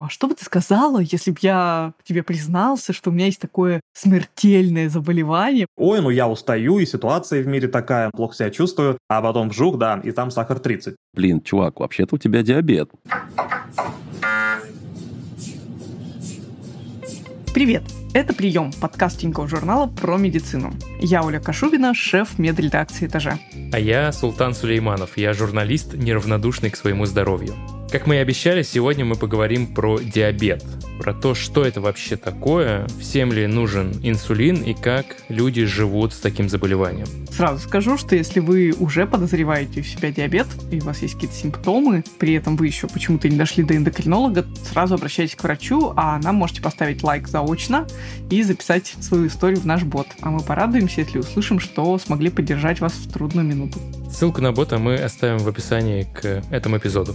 А что бы ты сказала, если бы я тебе признался, что у меня есть такое смертельное заболевание? Ой, ну я устаю, и ситуация в мире такая, плохо себя чувствую, а потом вжух, да, и там сахар 30. Блин, чувак, вообще-то у тебя диабет. Привет! Это «Прием» – подкаст Тинькофф журнала про медицину. Я Оля Кашубина, шеф медредакции «Этажа». А я Султан Сулейманов, я журналист, неравнодушный к своему здоровью. Как мы и обещали, сегодня мы поговорим про диабет, про то, что это вообще такое, всем ли нужен инсулин и как люди живут с таким заболеванием. Сразу скажу, что если вы уже подозреваете у себя диабет, и у вас есть какие-то симптомы, при этом вы еще почему-то не дошли до эндокринолога, сразу обращайтесь к врачу, а нам можете поставить лайк заочно и записать свою историю в наш бот. А мы порадуемся, если услышим, что смогли поддержать вас в трудную минуту. Ссылку на бота мы оставим в описании к этому эпизоду.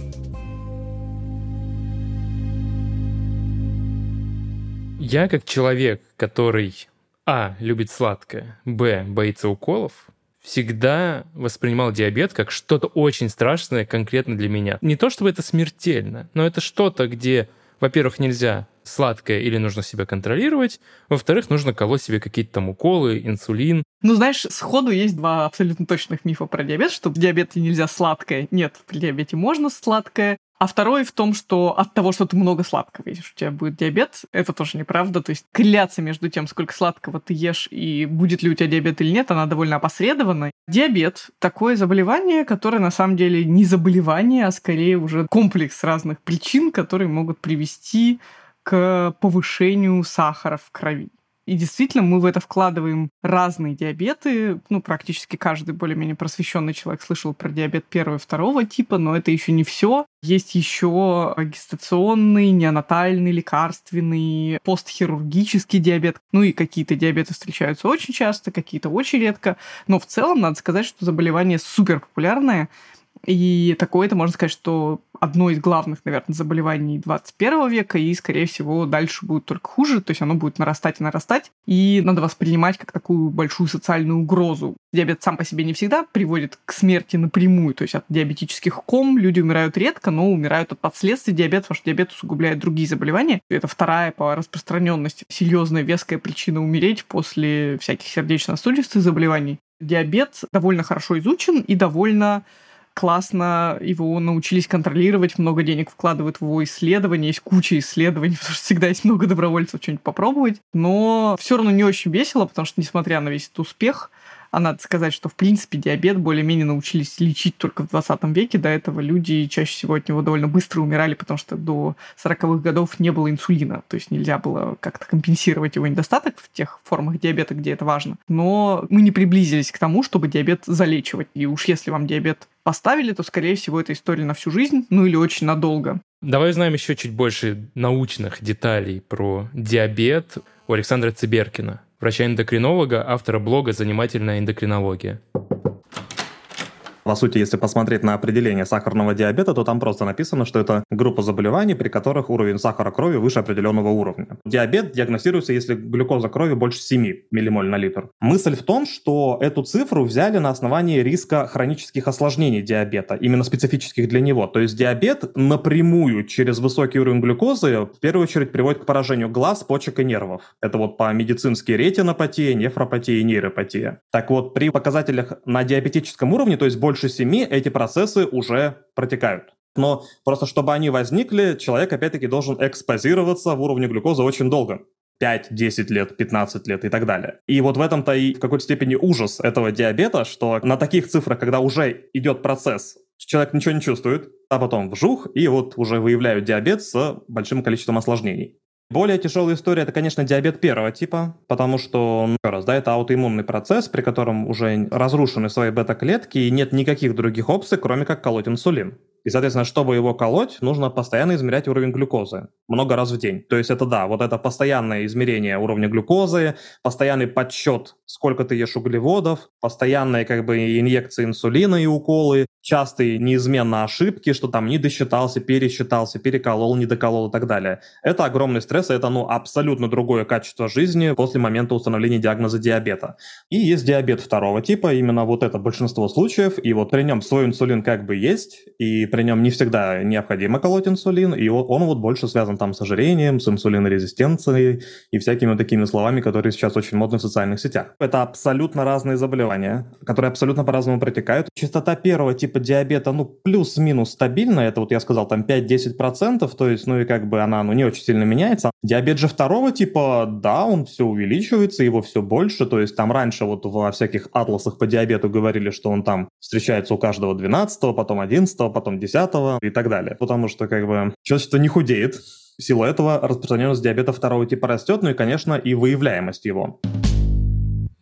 Я как человек, который а. любит сладкое, б. боится уколов, всегда воспринимал диабет как что-то очень страшное конкретно для меня. Не то чтобы это смертельно, но это что-то, где, во-первых, нельзя сладкое или нужно себя контролировать, во-вторых, нужно колоть себе какие-то там уколы, инсулин. Ну, знаешь, сходу есть два абсолютно точных мифа про диабет, что в диабете нельзя сладкое. Нет, при диабете можно сладкое, а второй в том, что от того, что ты много сладкого ешь, у тебя будет диабет, это тоже неправда. То есть корреляция между тем, сколько сладкого ты ешь и будет ли у тебя диабет или нет, она довольно опосредована. Диабет — такое заболевание, которое на самом деле не заболевание, а скорее уже комплекс разных причин, которые могут привести к повышению сахара в крови. И действительно, мы в это вкладываем разные диабеты. Ну, практически каждый более-менее просвещенный человек слышал про диабет первого и второго типа, но это еще не все. Есть еще гестационный, неонатальный, лекарственный, постхирургический диабет. Ну и какие-то диабеты встречаются очень часто, какие-то очень редко. Но в целом надо сказать, что заболевание супер популярное. И такое это можно сказать, что одно из главных, наверное, заболеваний 21 века, и, скорее всего, дальше будет только хуже, то есть оно будет нарастать и нарастать, и надо воспринимать как такую большую социальную угрозу. Диабет сам по себе не всегда приводит к смерти напрямую, то есть от диабетических ком люди умирают редко, но умирают от последствий диабета, потому что диабет усугубляет другие заболевания. Это вторая по распространенности серьезная веская причина умереть после всяких сердечно-сосудистых заболеваний. Диабет довольно хорошо изучен и довольно классно его научились контролировать, много денег вкладывают в его исследования, есть куча исследований, потому что всегда есть много добровольцев что-нибудь попробовать, но все равно не очень весело, потому что, несмотря на весь этот успех, а надо сказать, что, в принципе, диабет более-менее научились лечить только в 20 веке. До этого люди чаще всего от него довольно быстро умирали, потому что до 40-х годов не было инсулина. То есть нельзя было как-то компенсировать его недостаток в тех формах диабета, где это важно. Но мы не приблизились к тому, чтобы диабет залечивать. И уж если вам диабет поставили, то, скорее всего, это история на всю жизнь, ну или очень надолго. Давай узнаем еще чуть больше научных деталей про диабет у Александра Циберкина врача-эндокринолога, автора блога «Занимательная эндокринология». По сути, если посмотреть на определение сахарного диабета, то там просто написано, что это группа заболеваний, при которых уровень сахара крови выше определенного уровня. Диабет диагностируется, если глюкоза крови больше 7 миллимоль на литр. Мысль в том, что эту цифру взяли на основании риска хронических осложнений диабета, именно специфических для него. То есть диабет напрямую через высокий уровень глюкозы в первую очередь приводит к поражению глаз, почек и нервов. Это вот по-медицински ретинопатия, нефропатия и нейропатия. Так вот, при показателях на диабетическом уровне, то есть больше больше 7 эти процессы уже протекают. Но просто чтобы они возникли, человек опять-таки должен экспозироваться в уровне глюкозы очень долго. 5, 10 лет, 15 лет и так далее. И вот в этом-то и в какой-то степени ужас этого диабета, что на таких цифрах, когда уже идет процесс, человек ничего не чувствует, а потом вжух, и вот уже выявляют диабет с большим количеством осложнений. Более тяжелая история это, конечно, диабет первого типа, потому что, ну, раз, да, это аутоиммунный процесс, при котором уже разрушены свои бета-клетки и нет никаких других опций, кроме как колоть инсулин. И, соответственно, чтобы его колоть, нужно постоянно измерять уровень глюкозы. Много раз в день. То есть это да, вот это постоянное измерение уровня глюкозы, постоянный подсчет, сколько ты ешь углеводов, постоянные как бы инъекции инсулина и уколы, частые неизменно ошибки, что там не досчитался, пересчитался, переколол, не доколол и так далее. Это огромный стресс, это ну, абсолютно другое качество жизни после момента установления диагноза диабета. И есть диабет второго типа, именно вот это большинство случаев, и вот при нем свой инсулин как бы есть, и при нем не всегда необходимо колоть инсулин, и он, он вот больше связан там с ожирением, с инсулинорезистенцией и всякими такими словами, которые сейчас очень модны в социальных сетях. Это абсолютно разные заболевания, которые абсолютно по-разному протекают. Частота первого типа диабета, ну, плюс-минус стабильная, это вот я сказал, там 5-10%, то есть, ну и как бы она, ну, не очень сильно меняется. Диабет же второго типа, да, он все увеличивается, его все больше, то есть там раньше вот во всяких атласах по диабету говорили, что он там встречается у каждого 12 потом 11 потом 10 и так далее. Потому что как бы человечество не худеет, в силу этого распространенность диабета второго типа растет, ну и, конечно, и выявляемость его.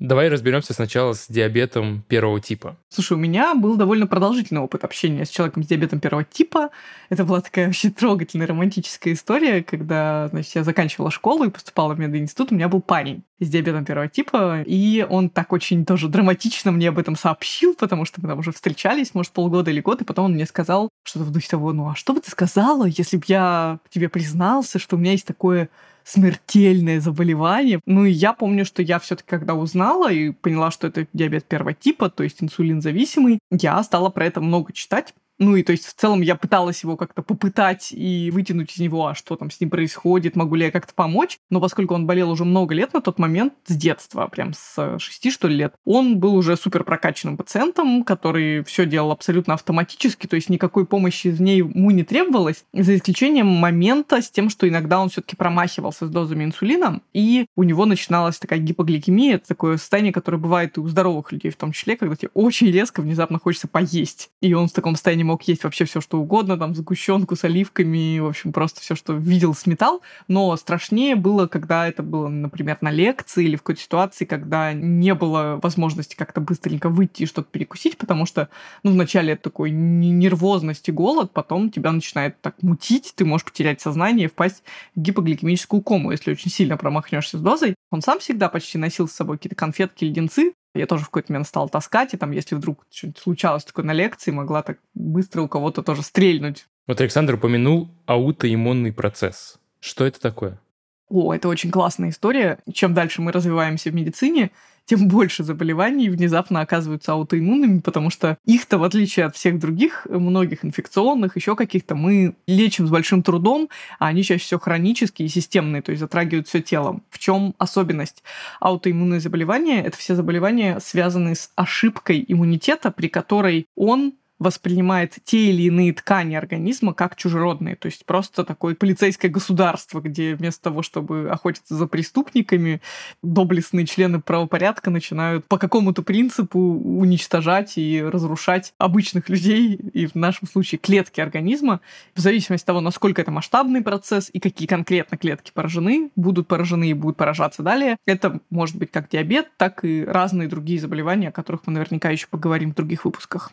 Давай разберемся сначала с диабетом первого типа. Слушай, у меня был довольно продолжительный опыт общения с человеком с диабетом первого типа. Это была такая вообще трогательная романтическая история, когда, значит, я заканчивала школу и поступала в мединститут, у меня был парень с диабетом первого типа, и он так очень тоже драматично мне об этом сообщил, потому что мы там уже встречались, может, полгода или год, и потом он мне сказал что-то в духе того, ну а что бы ты сказала, если бы я тебе признался, что у меня есть такое смертельное заболевание. Ну и я помню, что я все-таки, когда узнала и поняла, что это диабет первого типа, то есть инсулинзависимый, я стала про это много читать, ну и то есть в целом я пыталась его как-то попытать и вытянуть из него, а что там с ним происходит, могу ли я как-то помочь. Но поскольку он болел уже много лет на тот момент, с детства, прям с 6 что ли лет, он был уже супер прокачанным пациентом, который все делал абсолютно автоматически, то есть никакой помощи в ней ему не требовалось, за исключением момента с тем, что иногда он все-таки промахивался с дозами инсулина, и у него начиналась такая гипогликемия, это такое состояние, которое бывает и у здоровых людей в том числе, когда тебе очень резко внезапно хочется поесть. И он в таком состоянии мог есть вообще все, что угодно, там, сгущенку с оливками, в общем, просто все, что видел, сметал. Но страшнее было, когда это было, например, на лекции или в какой-то ситуации, когда не было возможности как-то быстренько выйти и что-то перекусить, потому что, ну, вначале это такой нервозность и голод, потом тебя начинает так мутить, ты можешь потерять сознание и впасть в гипогликемическую кому, если очень сильно промахнешься с дозой. Он сам всегда почти носил с собой какие-то конфетки, леденцы, я тоже в какой-то момент стала таскать, и там, если вдруг что-нибудь случалось такое на лекции, могла так быстро у кого-то тоже стрельнуть. Вот Александр упомянул аутоиммунный процесс. Что это такое? О, это очень классная история. Чем дальше мы развиваемся в медицине, тем больше заболеваний внезапно оказываются аутоиммунными, потому что их-то, в отличие от всех других, многих инфекционных, еще каких-то, мы лечим с большим трудом, а они чаще всего хронические и системные, то есть затрагивают все тело. В чем особенность? Аутоиммунные заболевания — это все заболевания, связанные с ошибкой иммунитета, при которой он воспринимает те или иные ткани организма как чужеродные. То есть просто такое полицейское государство, где вместо того, чтобы охотиться за преступниками, доблестные члены правопорядка начинают по какому-то принципу уничтожать и разрушать обычных людей, и в нашем случае клетки организма. В зависимости от того, насколько это масштабный процесс и какие конкретно клетки поражены, будут поражены и будут поражаться далее. Это может быть как диабет, так и разные другие заболевания, о которых мы наверняка еще поговорим в других выпусках.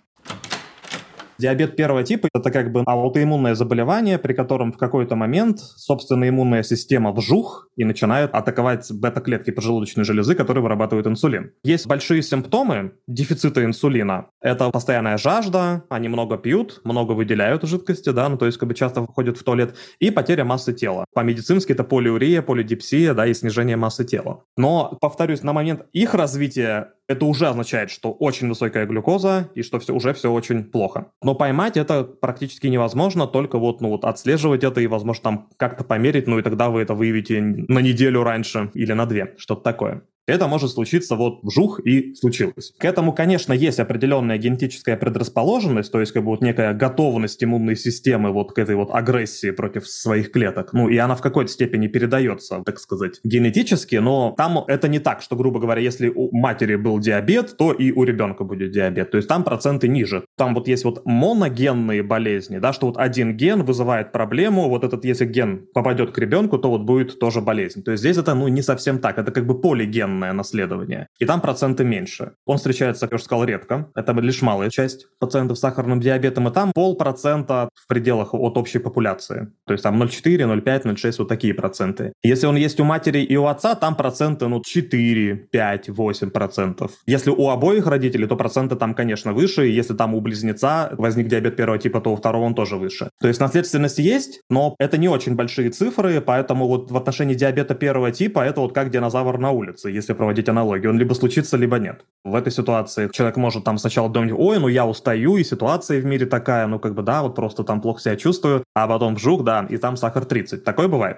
Диабет первого типа – это как бы аутоиммунное заболевание, при котором в какой-то момент собственная иммунная система вжух и начинает атаковать бета-клетки поджелудочной железы, которые вырабатывают инсулин. Есть большие симптомы дефицита инсулина. Это постоянная жажда, они много пьют, много выделяют жидкости, да, ну то есть как бы часто ходят в туалет, и потеря массы тела. По-медицински это полиурия, полидипсия, да, и снижение массы тела. Но, повторюсь, на момент их развития это уже означает, что очень высокая глюкоза и что все, уже все очень плохо. Но поймать это практически невозможно, только вот, ну, вот отслеживать это и, возможно, там как-то померить, ну и тогда вы это выявите на неделю раньше или на две, что-то такое это может случиться вот вжух и случилось. К этому, конечно, есть определенная генетическая предрасположенность, то есть как бы вот некая готовность иммунной системы вот к этой вот агрессии против своих клеток. Ну и она в какой-то степени передается, так сказать, генетически, но там это не так, что, грубо говоря, если у матери был диабет, то и у ребенка будет диабет. То есть там проценты ниже. Там вот есть вот моногенные болезни, да, что вот один ген вызывает проблему, вот этот, если ген попадет к ребенку, то вот будет тоже болезнь. То есть здесь это, ну, не совсем так, это как бы полиген полноценное наследование. И там проценты меньше. Он встречается, как я уже сказал, редко. Это лишь малая часть пациентов с сахарным диабетом. И там полпроцента в пределах от общей популяции. То есть там 0,4, 0,5, 0,6, вот такие проценты. Если он есть у матери и у отца, там проценты ну 4, 5, 8 процентов. Если у обоих родителей, то проценты там, конечно, выше. И если там у близнеца возник диабет первого типа, то у второго он тоже выше. То есть наследственность есть, но это не очень большие цифры, поэтому вот в отношении диабета первого типа это вот как динозавр на улице. Если если проводить аналогию. Он либо случится, либо нет. В этой ситуации человек может там сначала думать, ой, ну я устаю, и ситуация в мире такая, ну как бы да, вот просто там плохо себя чувствую, а потом вжух, да, и там сахар 30. Такое бывает?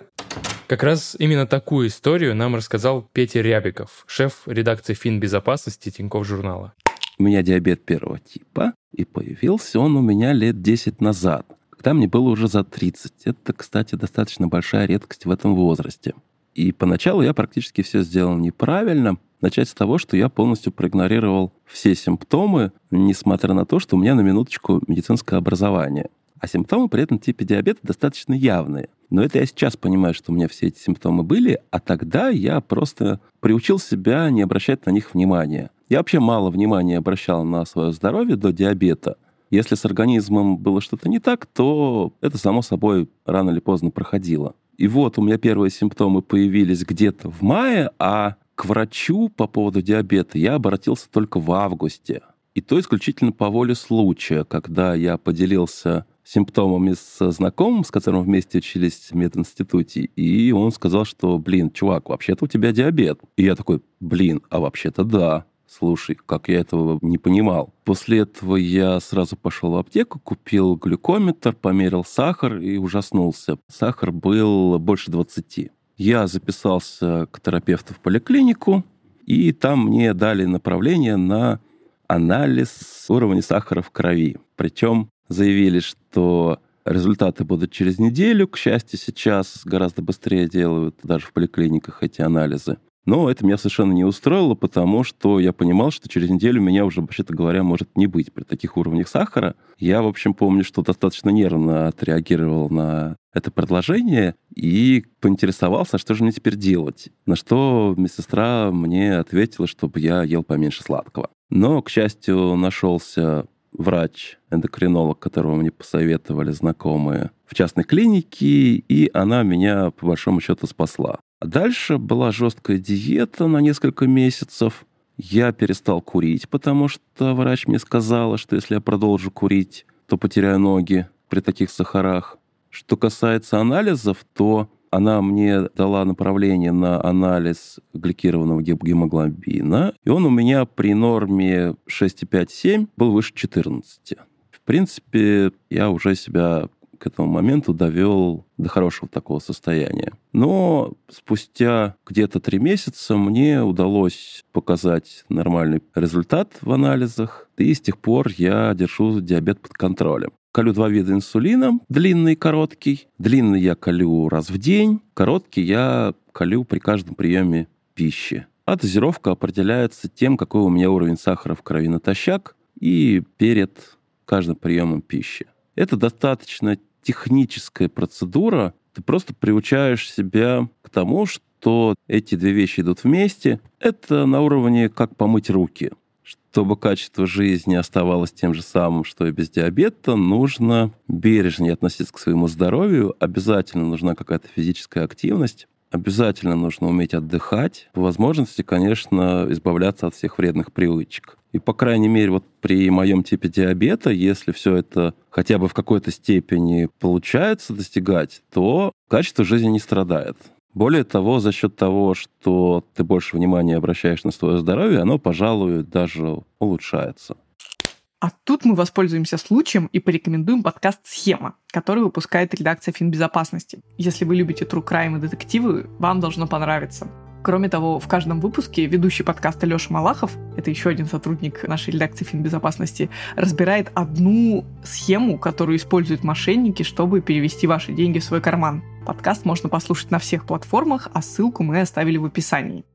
Как раз именно такую историю нам рассказал Петя Рябиков, шеф редакции финбезопасности Тинькофф журнала. У меня диабет первого типа, и появился он у меня лет 10 назад, когда мне было уже за 30. Это, кстати, достаточно большая редкость в этом возрасте. И поначалу я практически все сделал неправильно. Начать с того, что я полностью проигнорировал все симптомы, несмотря на то, что у меня на минуточку медицинское образование. А симптомы при этом типе диабета достаточно явные. Но это я сейчас понимаю, что у меня все эти симптомы были, а тогда я просто приучил себя не обращать на них внимания. Я вообще мало внимания обращал на свое здоровье до диабета. Если с организмом было что-то не так, то это, само собой, рано или поздно проходило. И вот у меня первые симптомы появились где-то в мае, а к врачу по поводу диабета я обратился только в августе. И то исключительно по воле случая, когда я поделился симптомами с знакомым, с которым вместе учились в мединституте, и он сказал, что, блин, чувак, вообще-то у тебя диабет. И я такой, блин, а вообще-то да. Слушай, как я этого не понимал. После этого я сразу пошел в аптеку, купил глюкометр, померил сахар и ужаснулся. Сахар был больше 20. Я записался к терапевту в поликлинику, и там мне дали направление на анализ уровня сахара в крови. Причем заявили, что результаты будут через неделю. К счастью, сейчас гораздо быстрее делают даже в поликлиниках эти анализы. Но это меня совершенно не устроило, потому что я понимал, что через неделю меня уже, вообще-то говоря, может не быть при таких уровнях сахара. Я, в общем, помню, что достаточно нервно отреагировал на это предложение и поинтересовался, что же мне теперь делать. На что медсестра мне ответила, чтобы я ел поменьше сладкого. Но, к счастью, нашелся врач-эндокринолог, которого мне посоветовали знакомые в частной клинике, и она меня, по большому счету, спасла. А дальше была жесткая диета на несколько месяцев. Я перестал курить, потому что врач мне сказала, что если я продолжу курить, то потеряю ноги при таких сахарах. Что касается анализов, то она мне дала направление на анализ гликированного гемоглобина, и он у меня при норме 6,5-7 был выше 14. В принципе, я уже себя к этому моменту довел до хорошего такого состояния. Но спустя где-то три месяца мне удалось показать нормальный результат в анализах, и с тех пор я держу диабет под контролем. Колю два вида инсулина, длинный и короткий. Длинный я колю раз в день, короткий я колю при каждом приеме пищи. А дозировка определяется тем, какой у меня уровень сахара в крови натощак и перед каждым приемом пищи. Это достаточно техническая процедура, ты просто приучаешь себя к тому, что эти две вещи идут вместе. Это на уровне как помыть руки. Чтобы качество жизни оставалось тем же самым, что и без диабета, нужно бережнее относиться к своему здоровью. Обязательно нужна какая-то физическая активность. Обязательно нужно уметь отдыхать. По возможности, конечно, избавляться от всех вредных привычек. И, по крайней мере, вот при моем типе диабета, если все это хотя бы в какой-то степени получается достигать, то качество жизни не страдает. Более того, за счет того, что ты больше внимания обращаешь на свое здоровье, оно, пожалуй, даже улучшается. А тут мы воспользуемся случаем и порекомендуем подкаст «Схема», который выпускает редакция финбезопасности. Если вы любите true crime и детективы, вам должно понравиться. Кроме того, в каждом выпуске ведущий подкаста Леша Малахов, это еще один сотрудник нашей редакции финбезопасности, разбирает одну схему, которую используют мошенники, чтобы перевести ваши деньги в свой карман. Подкаст можно послушать на всех платформах, а ссылку мы оставили в описании.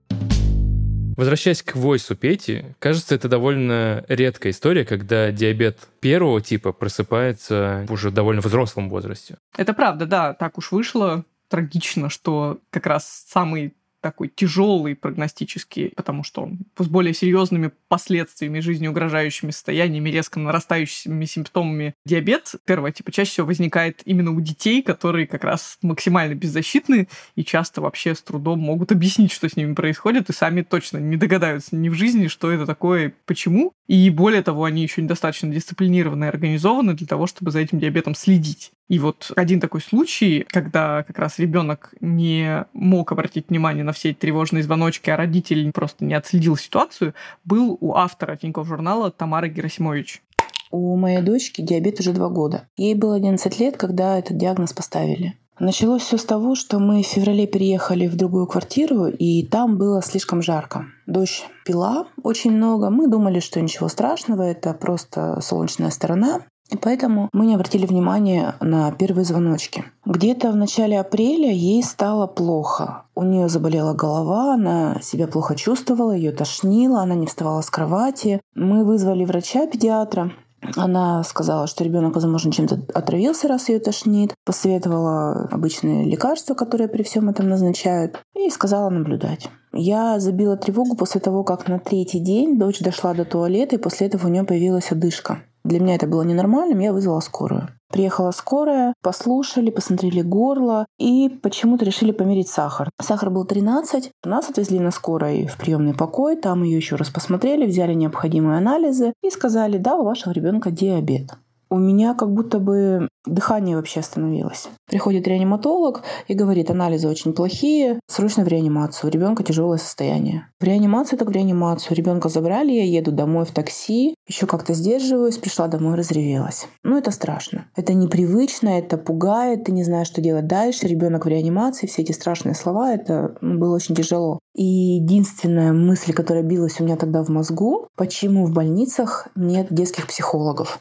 Возвращаясь к войсу Пети, кажется, это довольно редкая история, когда диабет первого типа просыпается уже в довольно взрослом возрасте. Это правда, да, так уж вышло трагично, что как раз самый такой тяжелый прогностический, потому что он с более серьезными последствиями, жизнеугрожающими состояниями, резко нарастающими симптомами диабет первого типа чаще всего возникает именно у детей, которые как раз максимально беззащитны и часто вообще с трудом могут объяснить, что с ними происходит, и сами точно не догадаются ни в жизни, что это такое, почему. И более того, они еще недостаточно дисциплинированы и организованы для того, чтобы за этим диабетом следить. И вот один такой случай, когда как раз ребенок не мог обратить внимание на все эти тревожные звоночки, а родитель просто не отследил ситуацию, был у автора Тинькофф журнала Тамары Герасимович. У моей дочки диабет уже два года. Ей было 11 лет, когда этот диагноз поставили. Началось все с того, что мы в феврале переехали в другую квартиру, и там было слишком жарко. Дождь пила очень много. Мы думали, что ничего страшного, это просто солнечная сторона. И поэтому мы не обратили внимания на первые звоночки. Где-то в начале апреля ей стало плохо. У нее заболела голова, она себя плохо чувствовала, ее тошнило, она не вставала с кровати. Мы вызвали врача-педиатра. Она сказала, что ребенок, возможно, чем-то отравился, раз ее тошнит. Посоветовала обычные лекарства, которые при всем этом назначают. И сказала наблюдать. Я забила тревогу после того, как на третий день дочь дошла до туалета, и после этого у нее появилась одышка. Для меня это было ненормальным, я вызвала скорую. Приехала скорая, послушали, посмотрели горло и почему-то решили померить сахар. Сахар был 13. Нас отвезли на скорой в приемный покой, там ее еще раз посмотрели, взяли необходимые анализы и сказали, да, у вашего ребенка диабет у меня как будто бы дыхание вообще остановилось. Приходит реаниматолог и говорит, анализы очень плохие, срочно в реанимацию, у ребенка тяжелое состояние. В реанимацию так в реанимацию. Ребенка забрали, я еду домой в такси, еще как-то сдерживаюсь, пришла домой, разревелась. Ну, это страшно. Это непривычно, это пугает, ты не знаешь, что делать дальше. Ребенок в реанимации, все эти страшные слова, это ну, было очень тяжело. И единственная мысль, которая билась у меня тогда в мозгу, почему в больницах нет детских психологов.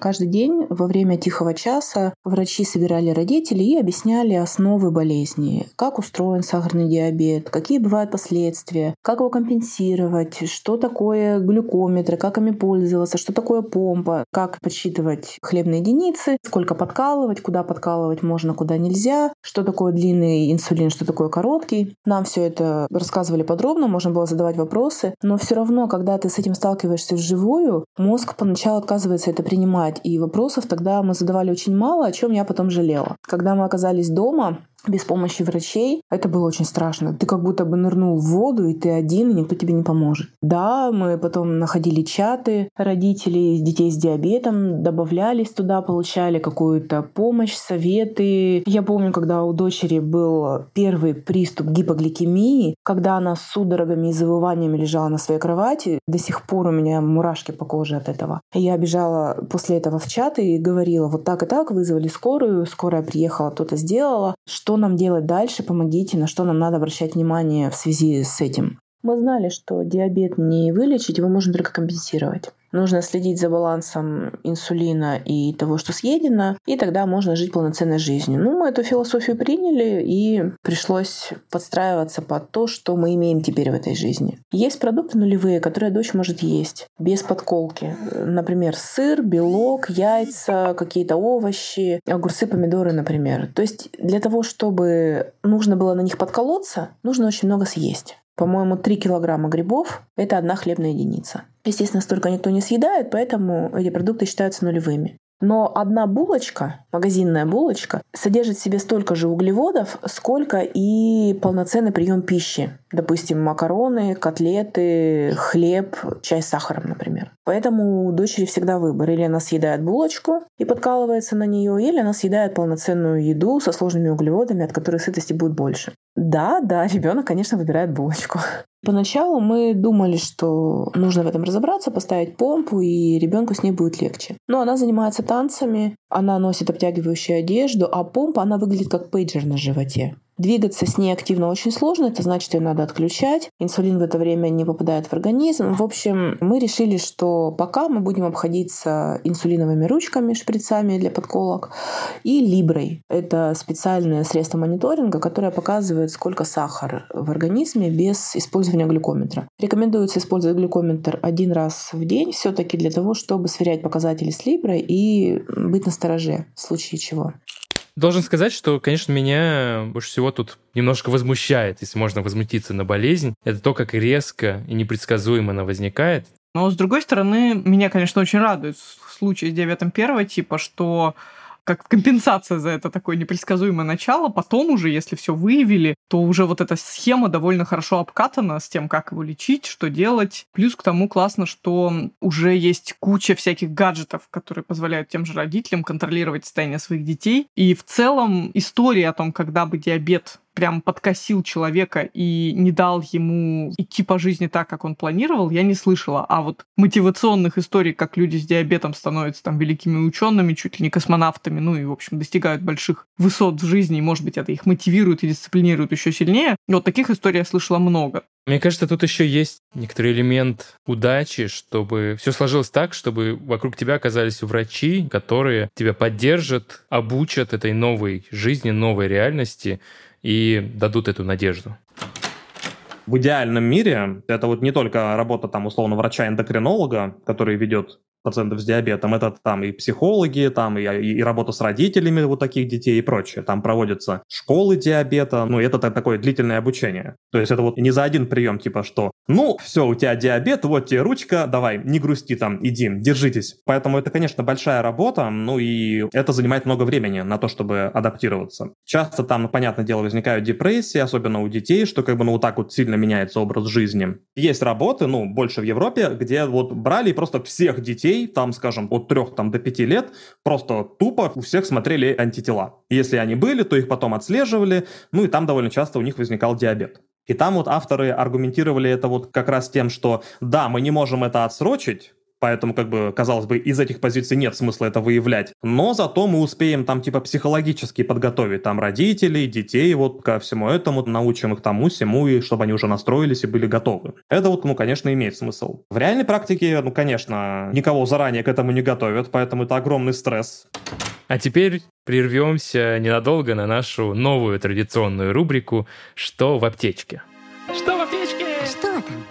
Каждый день во время тихого часа врачи собирали родителей и объясняли основы болезни, как устроен сахарный диабет, какие бывают последствия, как его компенсировать, что такое глюкометры, как ими пользоваться, что такое помпа, как подсчитывать хлебные единицы, сколько подкалывать, куда подкалывать можно, куда нельзя, что такое длинный инсулин, что такое короткий. Нам все это рассказывали подробно, можно было задавать вопросы, но все равно, когда ты с этим сталкиваешься вживую, мозг поначалу отказывается это принимать задавать. И вопросов тогда мы задавали очень мало, о чем я потом жалела. Когда мы оказались дома, без помощи врачей, это было очень страшно. Ты как будто бы нырнул в воду, и ты один, и никто тебе не поможет. Да, мы потом находили чаты родителей детей с диабетом, добавлялись туда, получали какую-то помощь, советы. Я помню, когда у дочери был первый приступ гипогликемии, когда она с судорогами и завываниями лежала на своей кровати, до сих пор у меня мурашки по коже от этого. Я бежала после этого в чат и говорила, вот так и так, вызвали скорую, скорая приехала, кто-то сделала, что что нам делать дальше, помогите, на что нам надо обращать внимание в связи с этим. Мы знали, что диабет не вылечить, его можно только компенсировать. Нужно следить за балансом инсулина и того, что съедено, и тогда можно жить полноценной жизнью. Ну, мы эту философию приняли, и пришлось подстраиваться под то, что мы имеем теперь в этой жизни. Есть продукты нулевые, которые дочь может есть без подколки. Например, сыр, белок, яйца, какие-то овощи, огурцы, помидоры, например. То есть для того, чтобы нужно было на них подколоться, нужно очень много съесть. По-моему, 3 килограмма грибов – это одна хлебная единица. Естественно, столько никто не съедает, поэтому эти продукты считаются нулевыми. Но одна булочка, магазинная булочка, содержит в себе столько же углеводов, сколько и полноценный прием пищи. Допустим, макароны, котлеты, хлеб, чай с сахаром, например. Поэтому у дочери всегда выбор. Или она съедает булочку и подкалывается на нее, или она съедает полноценную еду со сложными углеводами, от которой сытости будет больше. Да, да, ребенок, конечно, выбирает булочку. Поначалу мы думали, что нужно в этом разобраться, поставить помпу, и ребенку с ней будет легче. Но она занимается танцами, она носит обтягивающую одежду, а помпа, она выглядит как пейджер на животе. Двигаться с ней активно очень сложно, это значит, ее надо отключать. Инсулин в это время не попадает в организм. В общем, мы решили, что пока мы будем обходиться инсулиновыми ручками, шприцами для подколок и либрой. Это специальное средство мониторинга, которое показывает, сколько сахара в организме без использования глюкометра. Рекомендуется использовать глюкометр один раз в день все-таки для того, чтобы сверять показатели с либрой и быть настороже в случае чего. Должен сказать, что, конечно, меня больше всего тут немножко возмущает, если можно возмутиться на болезнь. Это то, как резко и непредсказуемо она возникает. Но, с другой стороны, меня, конечно, очень радует в случае с диабетом первого типа, что как компенсация за это такое непредсказуемое начало. Потом уже, если все выявили, то уже вот эта схема довольно хорошо обкатана с тем, как его лечить, что делать. Плюс к тому классно, что уже есть куча всяких гаджетов, которые позволяют тем же родителям контролировать состояние своих детей. И в целом история о том, когда бы диабет прям подкосил человека и не дал ему идти по жизни так, как он планировал, я не слышала. А вот мотивационных историй, как люди с диабетом становятся там великими учеными, чуть ли не космонавтами, ну и, в общем, достигают больших высот в жизни, и, может быть, это их мотивирует и дисциплинирует еще сильнее. И вот таких историй я слышала много. Мне кажется, тут еще есть некоторый элемент удачи, чтобы все сложилось так, чтобы вокруг тебя оказались врачи, которые тебя поддержат, обучат этой новой жизни, новой реальности, и дадут эту надежду. В идеальном мире это вот не только работа там условно врача-эндокринолога, который ведет пациентов с диабетом, это там и психологи, там и, и работа с родителями вот таких детей и прочее. Там проводятся школы диабета, ну, это такое длительное обучение. То есть это вот не за один прием, типа что, ну, все, у тебя диабет, вот тебе ручка, давай, не грусти там, иди, держитесь. Поэтому это, конечно, большая работа, ну и это занимает много времени на то, чтобы адаптироваться. Часто там, понятное дело, возникают депрессии, особенно у детей, что как бы, ну, вот так вот сильно меняется образ жизни. Есть работы, ну, больше в Европе, где вот брали просто всех детей там, скажем, от 3 там, до 5 лет, просто тупо у всех смотрели антитела. Если они были, то их потом отслеживали, ну и там довольно часто у них возникал диабет. И там вот авторы аргументировали это вот как раз тем, что да, мы не можем это отсрочить, Поэтому, как бы, казалось бы, из этих позиций нет смысла это выявлять. Но зато мы успеем там, типа, психологически подготовить там родителей, детей вот ко всему этому, научим их тому, всему, и чтобы они уже настроились и были готовы. Это вот, ну, конечно, имеет смысл. В реальной практике, ну, конечно, никого заранее к этому не готовят, поэтому это огромный стресс. А теперь прервемся ненадолго на нашу новую традиционную рубрику «Что в аптечке?». Что в аптечке? Что там?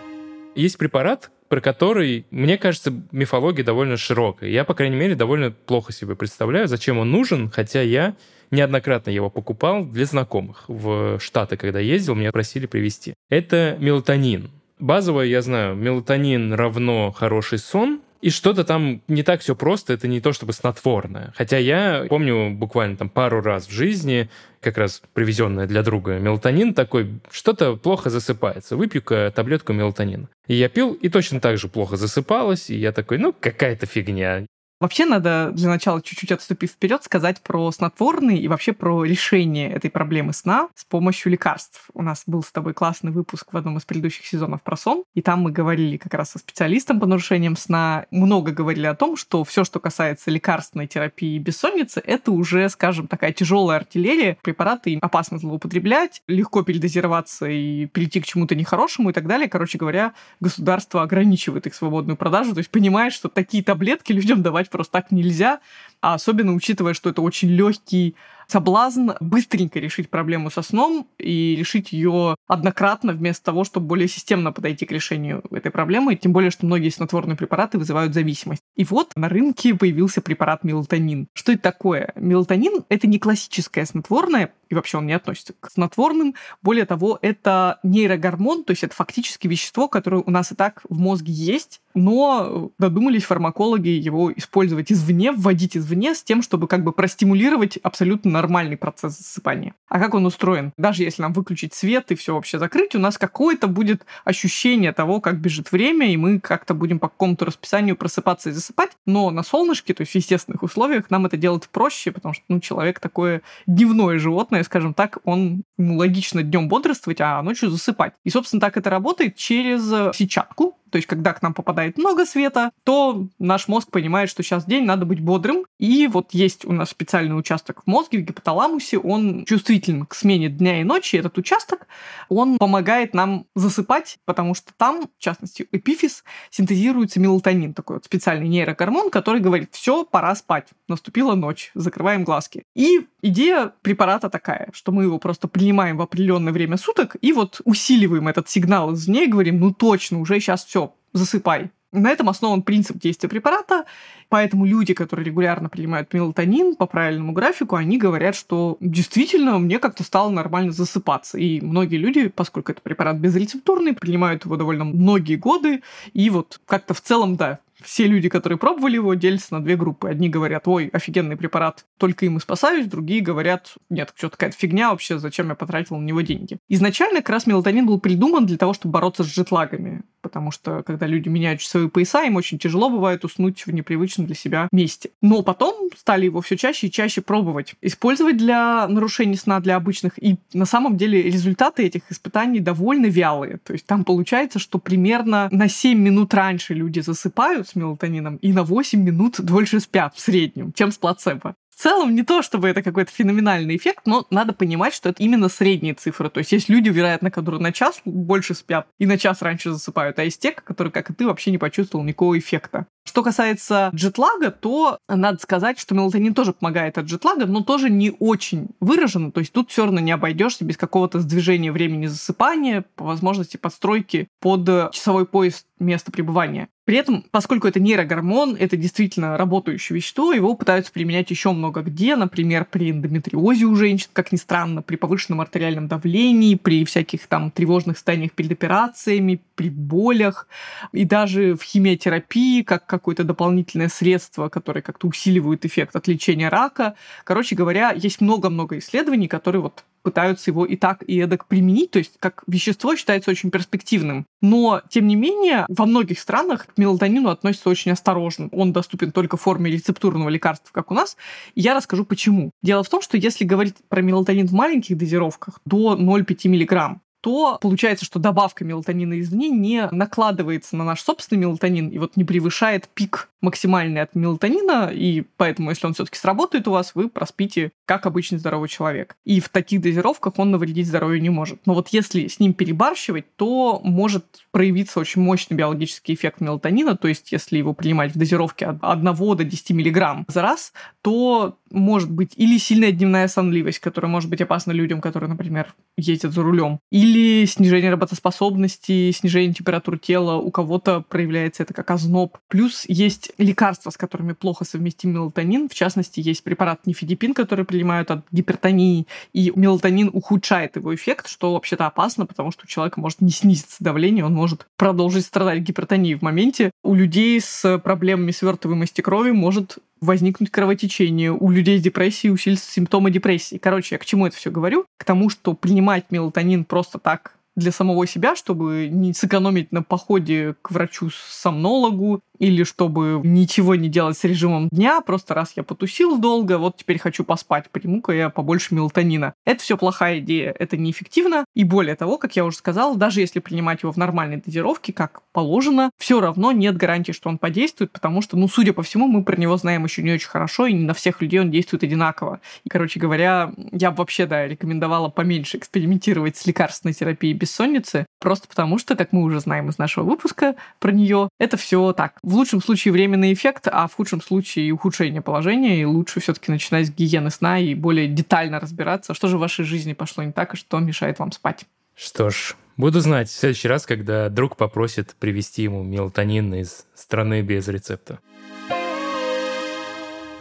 Есть препарат, про который, мне кажется, мифология довольно широкая. Я, по крайней мере, довольно плохо себе представляю, зачем он нужен, хотя я неоднократно его покупал для знакомых. В Штаты, когда ездил, меня просили привезти. Это мелатонин. Базовое я знаю, мелатонин равно хороший сон, и что-то там не так все просто, это не то чтобы снотворное. Хотя я помню буквально там пару раз в жизни, как раз привезенное для друга мелатонин такой, что-то плохо засыпается, выпью-ка таблетку мелатонина. И я пил, и точно так же плохо засыпалось, и я такой, ну, какая-то фигня. Вообще надо для начала чуть-чуть отступив вперед, сказать про снотворные и вообще про решение этой проблемы сна с помощью лекарств. У нас был с тобой классный выпуск в одном из предыдущих сезонов про сон, и там мы говорили как раз со специалистом по нарушениям сна, много говорили о том, что все, что касается лекарственной терапии бессонницы, это уже, скажем, такая тяжелая артиллерия, препараты им опасно злоупотреблять, легко передозироваться и прийти к чему-то нехорошему и так далее. Короче говоря, государство ограничивает их свободную продажу, то есть понимает, что такие таблетки людям давать просто так нельзя, а особенно учитывая, что это очень легкий соблазн быстренько решить проблему со сном и решить ее однократно вместо того, чтобы более системно подойти к решению этой проблемы, тем более, что многие снотворные препараты вызывают зависимость. И вот на рынке появился препарат мелатонин. Что это такое? Мелатонин — это не классическое снотворное, и вообще он не относится к снотворным. Более того, это нейрогормон, то есть это фактически вещество, которое у нас и так в мозге есть, но додумались фармакологи его использовать извне, вводить извне с тем, чтобы как бы простимулировать абсолютно нормальный процесс засыпания. А как он устроен? Даже если нам выключить свет и все вообще закрыть, у нас какое-то будет ощущение того, как бежит время, и мы как-то будем по какому-то расписанию просыпаться и засыпать. Но на солнышке, то есть в естественных условиях, нам это делать проще, потому что ну, человек такое дневное животное, скажем так, он ему логично днем бодрствовать, а ночью засыпать. И, собственно, так это работает через сетчатку, то есть, когда к нам попадает много света, то наш мозг понимает, что сейчас день, надо быть бодрым. И вот есть у нас специальный участок в мозге, в гипоталамусе, он чувствителен к смене дня и ночи. Этот участок, он помогает нам засыпать, потому что там, в частности, эпифиз, синтезируется мелатонин, такой вот специальный нейрогормон, который говорит, все, пора спать, наступила ночь, закрываем глазки. И идея препарата такая, что мы его просто принимаем в определенное время суток и вот усиливаем этот сигнал извне и говорим, ну точно, уже сейчас все, засыпай. На этом основан принцип действия препарата, поэтому люди, которые регулярно принимают мелатонин по правильному графику, они говорят, что действительно мне как-то стало нормально засыпаться. И многие люди, поскольку это препарат безрецептурный, принимают его довольно многие годы, и вот как-то в целом, да, Все люди, которые пробовали его, делятся на две группы. Одни говорят, ой, офигенный препарат, только им и спасаюсь. Другие говорят, нет, что такая фигня вообще, зачем я потратил на него деньги. Изначально как раз мелатонин был придуман для того, чтобы бороться с джетлагами. Потому что, когда люди меняют часовые пояса, им очень тяжело бывает уснуть в непривычном для себя месте. Но потом стали его все чаще и чаще пробовать. Использовать для нарушений сна для обычных. И на самом деле результаты этих испытаний довольно вялые. То есть там получается, что примерно на 7 минут раньше люди засыпают с мелатонином и на 8 минут дольше спят в среднем, чем с плацебо целом не то, чтобы это какой-то феноменальный эффект, но надо понимать, что это именно средние цифры. То есть есть люди, вероятно, которые на час больше спят и на час раньше засыпают, а есть те, которые, как и ты, вообще не почувствовал никакого эффекта. Что касается джетлага, то надо сказать, что мелатонин тоже помогает от джетлага, но тоже не очень выраженно. То есть тут все равно не обойдешься без какого-то сдвижения времени засыпания, по возможности подстройки под часовой пояс места пребывания. При этом, поскольку это нейрогормон, это действительно работающее вещество, его пытаются применять еще много где, например, при эндометриозе у женщин, как ни странно, при повышенном артериальном давлении, при всяких там тревожных состояниях перед операциями, при болях, и даже в химиотерапии, как какое-то дополнительное средство, которое как-то усиливает эффект от лечения рака. Короче говоря, есть много-много исследований, которые вот пытаются его и так, и эдак применить, то есть как вещество считается очень перспективным. Но, тем не менее, во многих странах к мелатонину относятся очень осторожно. Он доступен только в форме рецептурного лекарства, как у нас. И я расскажу, почему. Дело в том, что если говорить про мелатонин в маленьких дозировках, до 0,5 мг, то получается, что добавка мелатонина извне не накладывается на наш собственный мелатонин и вот не превышает пик максимальный от мелатонина, и поэтому, если он все-таки сработает у вас, вы проспите как обычный здоровый человек. И в таких дозировках он навредить здоровью не может. Но вот если с ним перебарщивать, то может проявиться очень мощный биологический эффект мелатонина, то есть если его принимать в дозировке от 1 до 10 мг за раз, то может быть или сильная дневная сонливость, которая может быть опасна людям, которые, например, ездят за рулем, или снижение работоспособности, снижение температуры тела, у кого-то проявляется это как озноб. Плюс есть лекарства, с которыми плохо совместим мелатонин, в частности, есть препарат нифедипин, который принимают от гипертонии, и мелатонин ухудшает его эффект, что вообще-то опасно, потому что у человека может не снизиться давление, он может продолжить страдать гипертонией в моменте. У людей с проблемами свертываемости крови может возникнуть кровотечение, у людей с депрессией усилятся симптомы депрессии. Короче, я к чему это все говорю? К тому, что принимать мелатонин просто так для самого себя, чтобы не сэкономить на походе к врачу-сомнологу или чтобы ничего не делать с режимом дня, просто раз я потусил долго, вот теперь хочу поспать, приму-ка я побольше мелатонина. Это все плохая идея, это неэффективно, и более того, как я уже сказала, даже если принимать его в нормальной дозировке, как положено, все равно нет гарантии, что он подействует, потому что, ну, судя по всему, мы про него знаем еще не очень хорошо, и не на всех людей он действует одинаково. И, короче говоря, я бы вообще, да, рекомендовала поменьше экспериментировать с лекарственной терапией бессонницы, просто потому что, как мы уже знаем из нашего выпуска про нее, это все так, в лучшем случае временный эффект, а в худшем случае ухудшение положения, и лучше все-таки начинать с гигиены сна и более детально разбираться, что же в вашей жизни пошло не так и что мешает вам спать. Что ж, буду знать в следующий раз, когда друг попросит привезти ему мелатонин из страны без рецепта.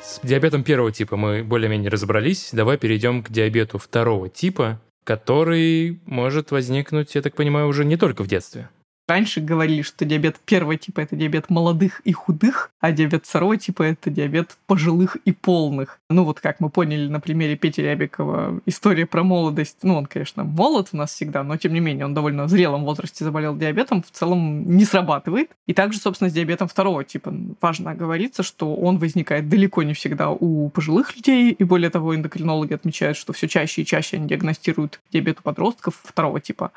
С диабетом первого типа мы более-менее разобрались. Давай перейдем к диабету второго типа, который может возникнуть, я так понимаю, уже не только в детстве. Раньше говорили, что диабет первого типа это диабет молодых и худых, а диабет второго типа это диабет пожилых и полных. Ну вот как мы поняли на примере Пети Рябикова, история про молодость. Ну он, конечно, молод у нас всегда, но тем не менее он довольно в зрелом возрасте заболел диабетом, в целом не срабатывает. И также, собственно, с диабетом второго типа важно оговориться, что он возникает далеко не всегда у пожилых людей, и более того, эндокринологи отмечают, что все чаще и чаще они диагностируют диабет у подростков второго типа.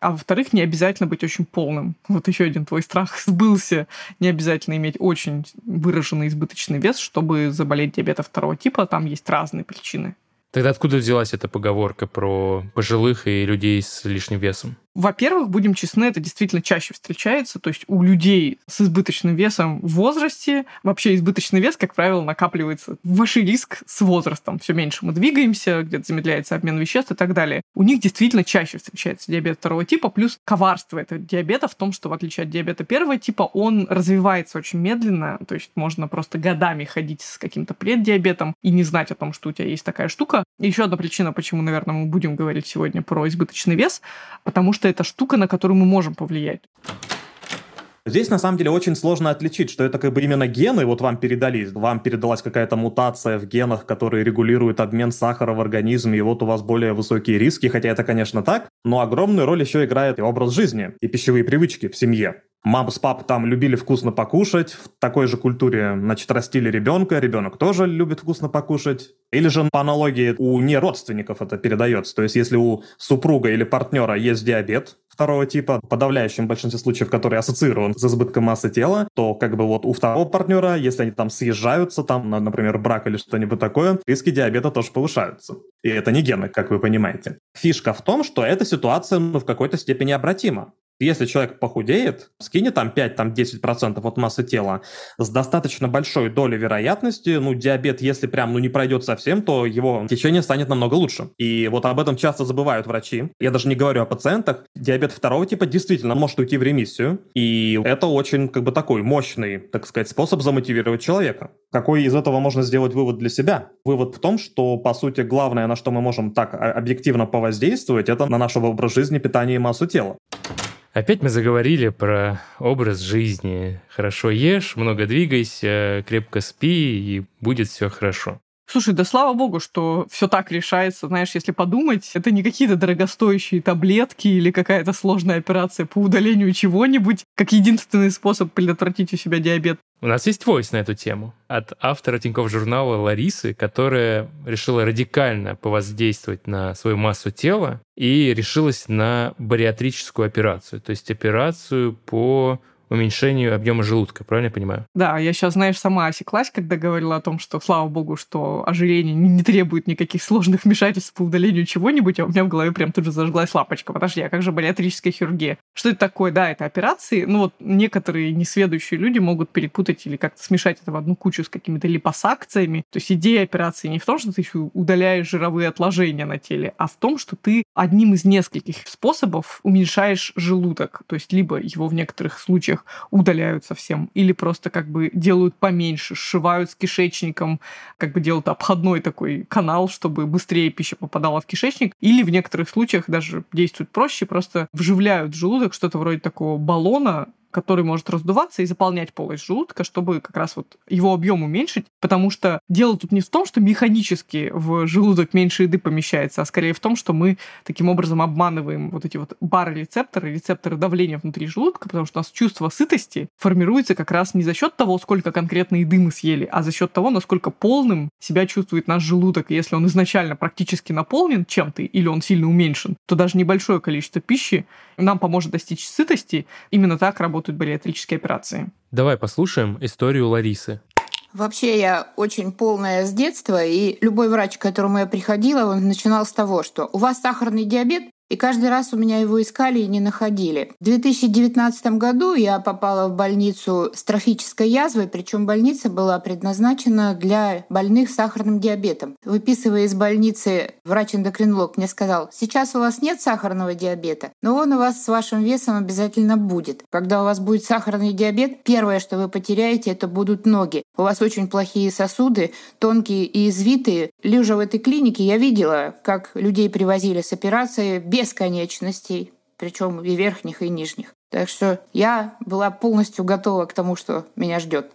А во-вторых, не обязательно быть очень полным полным. Вот еще один твой страх сбылся. Не обязательно иметь очень выраженный избыточный вес, чтобы заболеть диабетом второго типа. Там есть разные причины. Тогда откуда взялась эта поговорка про пожилых и людей с лишним весом? Во-первых, будем честны, это действительно чаще встречается. То есть у людей с избыточным весом в возрасте, вообще избыточный вес, как правило, накапливается. Выше риск с возрастом. Все меньше мы двигаемся, где-то замедляется обмен веществ и так далее. У них действительно чаще встречается диабет второго типа, плюс коварство этого диабета в том, что в отличие от диабета первого типа, он развивается очень медленно. То есть можно просто годами ходить с каким-то преддиабетом и не знать о том, что у тебя есть такая штука. И еще одна причина, почему, наверное, мы будем говорить сегодня про избыточный вес, потому что это штука, на которую мы можем повлиять. Здесь на самом деле очень сложно отличить, что это как бы именно гены вот вам передались, вам передалась какая-то мутация в генах, которые регулируют обмен сахара в организме, и вот у вас более высокие риски, хотя это, конечно, так, но огромную роль еще играет и образ жизни, и пищевые привычки в семье. Мама с папой там любили вкусно покушать, в такой же культуре, значит, растили ребенка, ребенок тоже любит вкусно покушать. Или же по аналогии у неродственников это передается. То есть если у супруга или партнера есть диабет, второго типа, в подавляющем большинстве случаев, который ассоциирован с избытком массы тела, то как бы вот у второго партнера, если они там съезжаются, там, например, брак или что-нибудь такое, риски диабета тоже повышаются. И это не гены, как вы понимаете. Фишка в том, что эта ситуация ну, в какой-то степени обратима. Если человек похудеет, скинет там 5-10% от массы тела, с достаточно большой долей вероятности, ну, диабет, если прям, ну, не пройдет совсем, то его течение станет намного лучше. И вот об этом часто забывают врачи. Я даже не говорю о пациентах. Диабет второго типа действительно может уйти в ремиссию. И это очень, как бы, такой мощный, так сказать, способ замотивировать человека. Какой из этого можно сделать вывод для себя? Вывод в том, что, по сути, главное, на что мы можем так объективно повоздействовать, это на наш образ жизни, питание и массу тела. Опять мы заговорили про образ жизни. Хорошо ешь, много двигайся, крепко спи, и будет все хорошо. Слушай, да слава богу, что все так решается. Знаешь, если подумать, это не какие-то дорогостоящие таблетки или какая-то сложная операция по удалению чего-нибудь, как единственный способ предотвратить у себя диабет. У нас есть войс на эту тему от автора Тинькофф журнала Ларисы, которая решила радикально повоздействовать на свою массу тела и решилась на бариатрическую операцию, то есть операцию по уменьшению объема желудка, правильно я понимаю? Да, я сейчас, знаешь, сама осеклась, когда говорила о том, что, слава богу, что ожирение не, требует никаких сложных вмешательств по удалению чего-нибудь, а у меня в голове прям тут же зажглась лампочка. Подожди, а как же бариатрическая хирургия? Что это такое? Да, это операции. Ну вот некоторые несведущие люди могут перепутать или как-то смешать это в одну кучу с какими-то липосакциями. То есть идея операции не в том, что ты еще удаляешь жировые отложения на теле, а в том, что ты одним из нескольких способов уменьшаешь желудок. То есть либо его в некоторых случаях случаях удаляют совсем, или просто как бы делают поменьше, сшивают с кишечником, как бы делают обходной такой канал, чтобы быстрее пища попадала в кишечник, или в некоторых случаях даже действуют проще, просто вживляют в желудок что-то вроде такого баллона, который может раздуваться и заполнять полость желудка, чтобы как раз вот его объем уменьшить, потому что дело тут не в том, что механически в желудок меньше еды помещается, а скорее в том, что мы таким образом обманываем вот эти вот барорецепторы, рецепторы давления внутри желудка, потому что у нас чувство сытости формируется как раз не за счет того, сколько конкретно еды мы съели, а за счет того, насколько полным себя чувствует наш желудок. Если он изначально практически наполнен чем-то или он сильно уменьшен, то даже небольшое количество пищи нам поможет достичь сытости. Именно так работают бариатрические операции. Давай послушаем историю Ларисы. Вообще я очень полная с детства, и любой врач, к которому я приходила, он начинал с того, что у вас сахарный диабет, и каждый раз у меня его искали и не находили. В 2019 году я попала в больницу с трофической язвой, причем больница была предназначена для больных с сахарным диабетом. Выписывая из больницы, врач-эндокринолог мне сказал, сейчас у вас нет сахарного диабета, но он у вас с вашим весом обязательно будет. Когда у вас будет сахарный диабет, первое, что вы потеряете, это будут ноги. У вас очень плохие сосуды, тонкие и извитые. Лежа в этой клинике, я видела, как людей привозили с операцией без конечностей, причем и верхних, и нижних. Так что я была полностью готова к тому, что меня ждет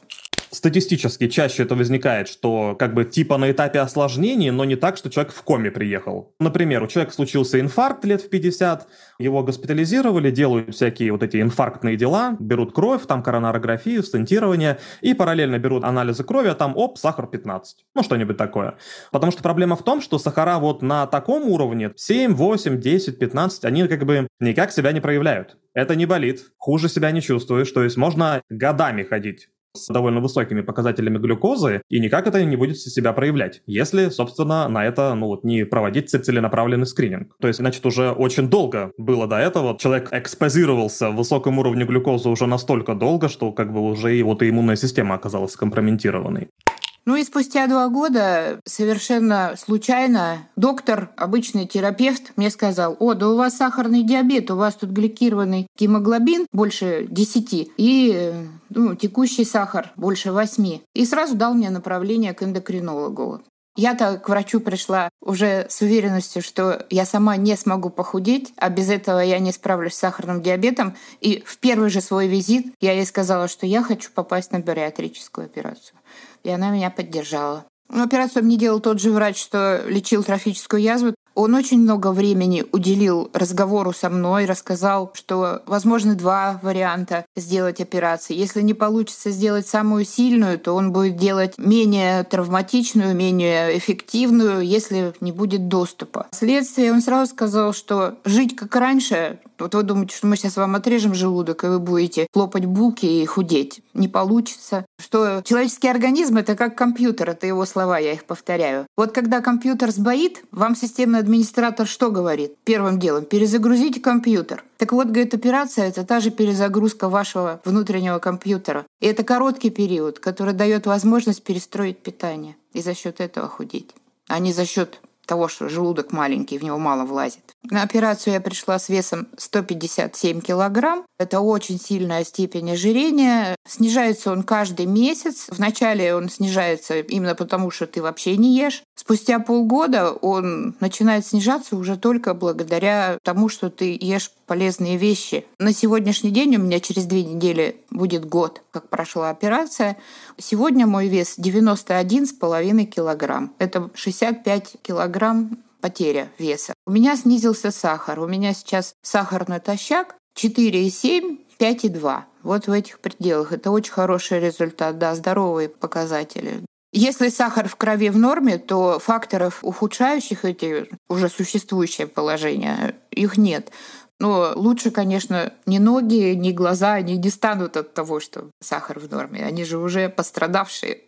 статистически чаще это возникает, что как бы типа на этапе осложнений, но не так, что человек в коме приехал. Например, у человека случился инфаркт лет в 50, его госпитализировали, делают всякие вот эти инфарктные дела, берут кровь, там коронарографию, стентирование, и параллельно берут анализы крови, а там, оп, сахар 15. Ну, что-нибудь такое. Потому что проблема в том, что сахара вот на таком уровне 7, 8, 10, 15, они как бы никак себя не проявляют. Это не болит, хуже себя не чувствуешь, то есть можно годами ходить с довольно высокими показателями глюкозы, и никак это не будет себя проявлять, если, собственно, на это ну, вот, не проводить целенаправленный скрининг. То есть, значит, уже очень долго было до этого. Человек экспозировался в высоком уровне глюкозы уже настолько долго, что как бы уже и вот и иммунная система оказалась скомпрометированной. Ну и спустя два года совершенно случайно доктор, обычный терапевт, мне сказал, о, да у вас сахарный диабет, у вас тут гликированный гемоглобин больше 10 и ну, текущий сахар больше 8. И сразу дал мне направление к эндокринологу. Я-то к врачу пришла уже с уверенностью, что я сама не смогу похудеть, а без этого я не справлюсь с сахарным диабетом. И в первый же свой визит я ей сказала, что я хочу попасть на бариатрическую операцию. И она меня поддержала. Но операцию мне делал тот же врач, что лечил трофическую язву. Он очень много времени уделил разговору со мной, рассказал, что возможны два варианта сделать операции. Если не получится сделать самую сильную, то он будет делать менее травматичную, менее эффективную, если не будет доступа. Следствие он сразу сказал, что жить как раньше, вот вы думаете, что мы сейчас вам отрежем желудок, и вы будете хлопать булки и худеть. Не получится. Что человеческий организм — это как компьютер, это его слова, я их повторяю. Вот когда компьютер сбоит, вам системный администратор что говорит? Первым делом, перезагрузите компьютер. Так вот, говорит, операция — это та же перезагрузка вашего внутреннего компьютера. И это короткий период, который дает возможность перестроить питание и за счет этого худеть, а не за счет того, что желудок маленький, в него мало влазит. На операцию я пришла с весом 157 килограмм. Это очень сильная степень ожирения. Снижается он каждый месяц. Вначале он снижается именно потому, что ты вообще не ешь. Спустя полгода он начинает снижаться уже только благодаря тому, что ты ешь полезные вещи. На сегодняшний день у меня через две недели будет год, как прошла операция. Сегодня мой вес 91,5 килограмм. Это 65 килограмм потеря веса. У меня снизился сахар. У меня сейчас сахар натощак 4,7, 5,2. Вот в этих пределах. Это очень хороший результат, да, здоровые показатели. Если сахар в крови в норме, то факторов, ухудшающих эти уже существующее положение, их нет. Но лучше, конечно, ни ноги, ни глаза, они не станут от того, что сахар в норме. Они же уже пострадавшие.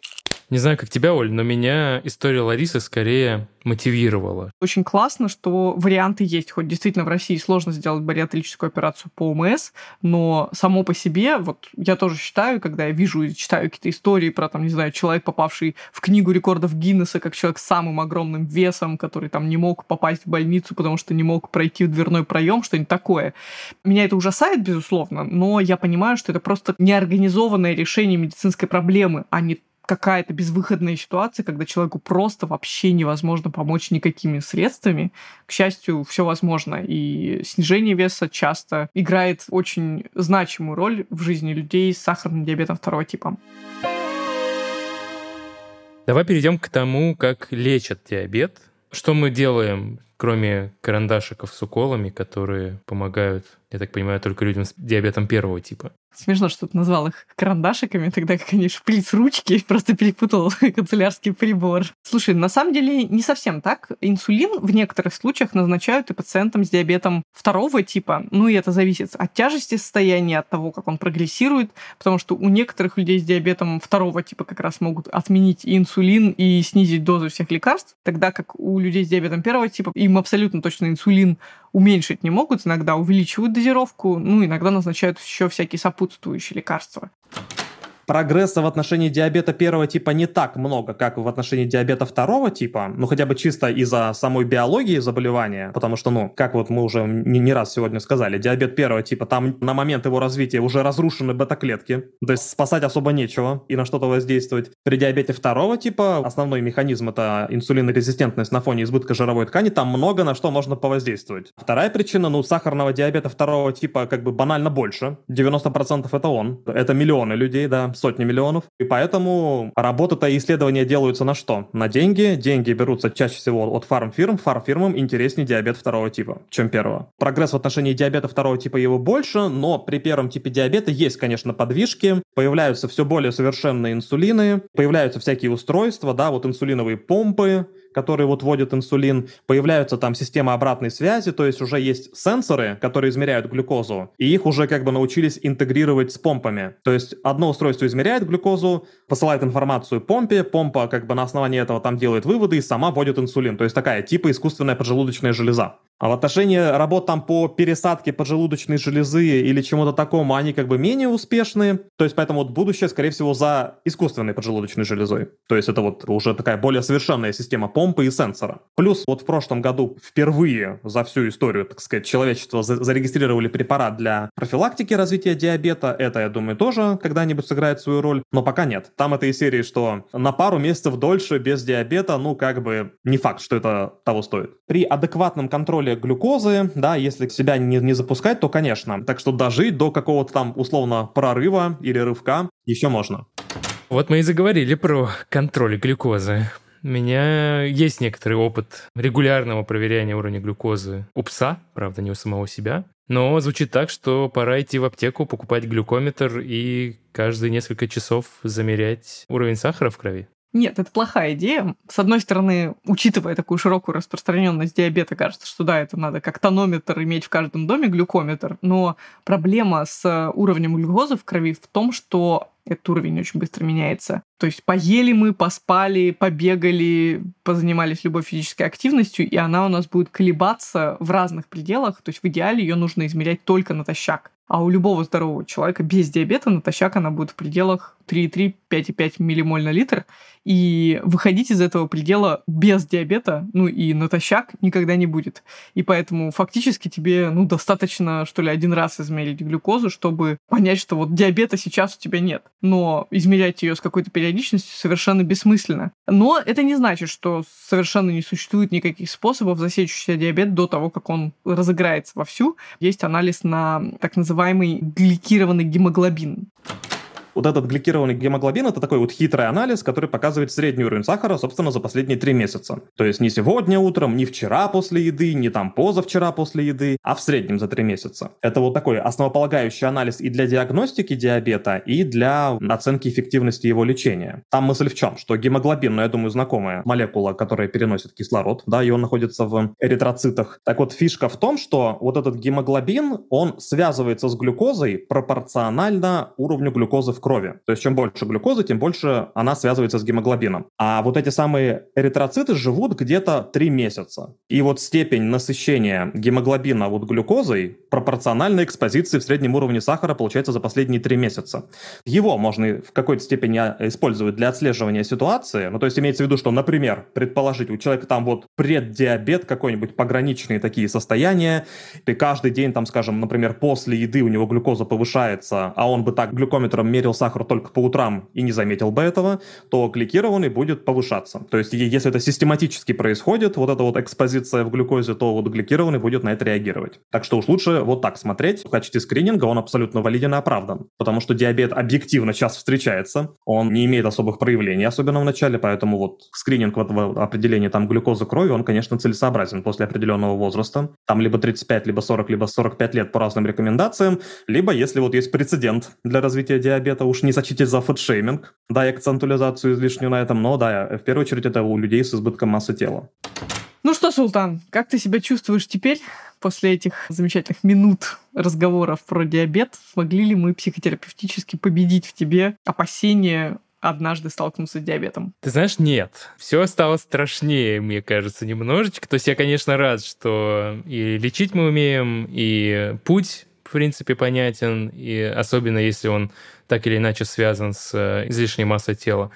Не знаю, как тебя, Оль, но меня история Ларисы скорее мотивировала. Очень классно, что варианты есть. Хоть действительно в России сложно сделать бариатрическую операцию по ОМС, но само по себе, вот я тоже считаю, когда я вижу и читаю какие-то истории про, там, не знаю, человек, попавший в книгу рекордов Гиннесса, как человек с самым огромным весом, который там не мог попасть в больницу, потому что не мог пройти в дверной проем, что-нибудь такое. Меня это ужасает, безусловно, но я понимаю, что это просто неорганизованное решение медицинской проблемы, а не какая-то безвыходная ситуация, когда человеку просто вообще невозможно помочь никакими средствами. К счастью, все возможно. И снижение веса часто играет очень значимую роль в жизни людей с сахарным диабетом второго типа. Давай перейдем к тому, как лечат диабет. Что мы делаем, кроме карандашиков с уколами, которые помогают, я так понимаю, только людям с диабетом первого типа? Смешно, что ты назвал их карандашиками, тогда как они шприц ручки, просто перепутал канцелярский прибор. Слушай, на самом деле не совсем так. Инсулин в некоторых случаях назначают и пациентам с диабетом второго типа. Ну и это зависит от тяжести состояния, от того, как он прогрессирует, потому что у некоторых людей с диабетом второго типа как раз могут отменить и инсулин, и снизить дозу всех лекарств, тогда как у людей с диабетом первого типа им абсолютно точно инсулин уменьшить не могут, иногда увеличивают дозировку, ну, иногда назначают еще всякие сопутствующие лекарства прогресса в отношении диабета первого типа не так много, как в отношении диабета второго типа, ну хотя бы чисто из-за самой биологии заболевания, потому что, ну, как вот мы уже не, не раз сегодня сказали, диабет первого типа, там на момент его развития уже разрушены бета-клетки, то есть спасать особо нечего и на что-то воздействовать. При диабете второго типа основной механизм это инсулинорезистентность на фоне избытка жировой ткани, там много на что можно повоздействовать. Вторая причина, ну, сахарного диабета второго типа как бы банально больше, 90% это он, это миллионы людей, да, сотни миллионов. И поэтому работа-то и исследования делаются на что? На деньги. Деньги берутся чаще всего от фармфирм. Фармфирмам интереснее диабет второго типа, чем первого. Прогресс в отношении диабета второго типа его больше, но при первом типе диабета есть, конечно, подвижки. Появляются все более совершенные инсулины, появляются всякие устройства, да, вот инсулиновые помпы, которые вот вводят инсулин, появляются там системы обратной связи, то есть уже есть сенсоры, которые измеряют глюкозу, и их уже как бы научились интегрировать с помпами. То есть одно устройство измеряет глюкозу, посылает информацию помпе, помпа как бы на основании этого там делает выводы и сама вводит инсулин. То есть такая типа искусственная поджелудочная железа. А в отношении работ там по пересадке поджелудочной железы или чему-то такому, они как бы менее успешные. То есть поэтому вот будущее, скорее всего, за искусственной поджелудочной железой. То есть это вот уже такая более совершенная система помпы и сенсора. Плюс вот в прошлом году впервые за всю историю, так сказать, человечества зарегистрировали препарат для профилактики развития диабета. Это, я думаю, тоже когда-нибудь сыграет свою роль. Но пока нет. Там этой серии, что на пару месяцев дольше без диабета, ну как бы не факт, что это того стоит. При адекватном контроле глюкозы, да, если себя не, не запускать, то, конечно. Так что дожить до какого-то там условно прорыва или рывка еще можно. Вот мы и заговорили про контроль глюкозы. У меня есть некоторый опыт регулярного проверяния уровня глюкозы у пса, правда, не у самого себя. Но звучит так, что пора идти в аптеку, покупать глюкометр и каждые несколько часов замерять уровень сахара в крови. Нет, это плохая идея. С одной стороны, учитывая такую широкую распространенность диабета, кажется, что да, это надо как тонометр иметь в каждом доме, глюкометр. Но проблема с уровнем глюкозы в крови в том, что этот уровень очень быстро меняется. То есть поели мы, поспали, побегали, позанимались любой физической активностью, и она у нас будет колебаться в разных пределах. То есть в идеале ее нужно измерять только натощак. А у любого здорового человека без диабета натощак она будет в пределах 3,3-5,5 миллимоль на литр. И выходить из этого предела без диабета, ну и натощак никогда не будет. И поэтому фактически тебе, ну, достаточно, что ли, один раз измерить глюкозу, чтобы понять, что вот диабета сейчас у тебя нет. Но измерять ее с какой-то периодичностью совершенно бессмысленно. Но это не значит, что совершенно не существует никаких способов засечь себя диабет до того, как он разыграется вовсю. Есть анализ на так называемый гликированный гемоглобин. Вот этот гликированный гемоглобин – это такой вот хитрый анализ, который показывает средний уровень сахара, собственно, за последние три месяца. То есть не сегодня утром, не вчера после еды, не там позавчера после еды, а в среднем за три месяца. Это вот такой основополагающий анализ и для диагностики диабета, и для оценки эффективности его лечения. Там мысль в чем? Что гемоглобин, ну, я думаю, знакомая молекула, которая переносит кислород, да, и он находится в эритроцитах. Так вот, фишка в том, что вот этот гемоглобин, он связывается с глюкозой пропорционально уровню глюкозы в крови. То есть чем больше глюкозы, тем больше она связывается с гемоглобином. А вот эти самые эритроциты живут где-то 3 месяца. И вот степень насыщения гемоглобина вот глюкозой пропорциональна экспозиции в среднем уровне сахара получается за последние 3 месяца. Его можно в какой-то степени а, использовать для отслеживания ситуации. Ну, то есть имеется в виду, что, например, предположить, у человека там вот преддиабет какой-нибудь, пограничные такие состояния, и каждый день там, скажем, например, после еды у него глюкоза повышается, а он бы так глюкометром мерил пил сахар только по утрам и не заметил бы этого, то гликированный будет повышаться. То есть если это систематически происходит, вот эта вот экспозиция в глюкозе, то вот гликированный будет на это реагировать. Так что уж лучше вот так смотреть. В качестве скрининга он абсолютно валиден и оправдан. Потому что диабет объективно сейчас встречается, он не имеет особых проявлений, особенно в начале, поэтому вот скрининг в определении там глюкозы крови, он, конечно, целесообразен после определенного возраста. Там либо 35, либо 40, либо 45 лет по разным рекомендациям, либо если вот есть прецедент для развития диабета, это уж не сочтите за фэтшейминг, да, и акцентуализацию излишнюю на этом, но да, в первую очередь это у людей с избытком массы тела. Ну что, Султан, как ты себя чувствуешь теперь после этих замечательных минут разговоров про диабет? Смогли ли мы психотерапевтически победить в тебе опасения однажды столкнуться с диабетом? Ты знаешь, нет. Все стало страшнее, мне кажется, немножечко. То есть я, конечно, рад, что и лечить мы умеем, и путь принципе, понятен, и особенно если он так или иначе связан с э, излишней массой тела.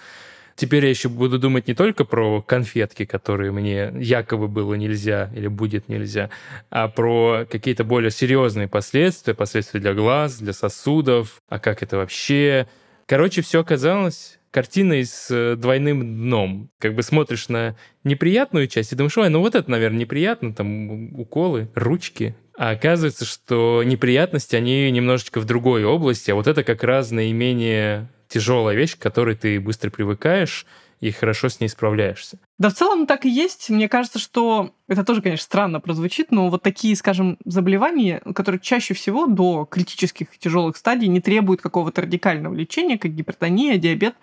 Теперь я еще буду думать не только про конфетки, которые мне якобы было нельзя или будет нельзя, а про какие-то более серьезные последствия, последствия для глаз, для сосудов, а как это вообще. Короче, все оказалось картиной с э, двойным дном. Как бы смотришь на неприятную часть и думаешь, ой, ну вот это, наверное, неприятно, там уколы, ручки, а оказывается, что неприятности, они немножечко в другой области, а вот это как раз наименее тяжелая вещь, к которой ты быстро привыкаешь и хорошо с ней справляешься. Да, в целом так и есть. Мне кажется, что это тоже, конечно, странно прозвучит, но вот такие, скажем, заболевания, которые чаще всего до критических тяжелых стадий не требуют какого-то радикального лечения, как гипертония, диабет,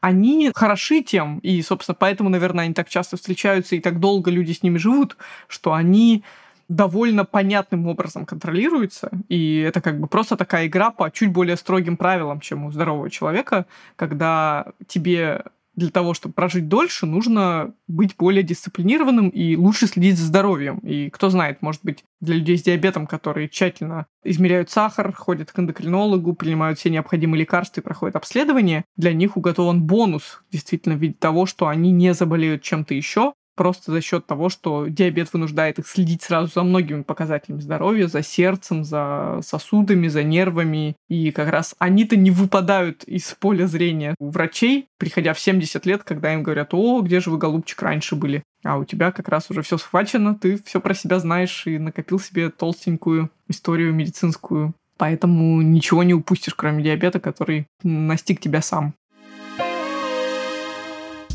они хороши тем, и, собственно, поэтому, наверное, они так часто встречаются и так долго люди с ними живут, что они довольно понятным образом контролируется, и это как бы просто такая игра по чуть более строгим правилам, чем у здорового человека, когда тебе для того, чтобы прожить дольше, нужно быть более дисциплинированным и лучше следить за здоровьем. И кто знает, может быть, для людей с диабетом, которые тщательно измеряют сахар, ходят к эндокринологу, принимают все необходимые лекарства и проходят обследование, для них уготован бонус, действительно, в виде того, что они не заболеют чем-то еще, просто за счет того, что диабет вынуждает их следить сразу за многими показателями здоровья, за сердцем, за сосудами, за нервами. И как раз они-то не выпадают из поля зрения у врачей, приходя в 70 лет, когда им говорят, о, где же вы, голубчик, раньше были? А у тебя как раз уже все схвачено, ты все про себя знаешь и накопил себе толстенькую историю медицинскую. Поэтому ничего не упустишь, кроме диабета, который настиг тебя сам.